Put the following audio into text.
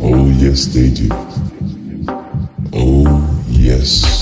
Oh, yes, they do. Oh, yes.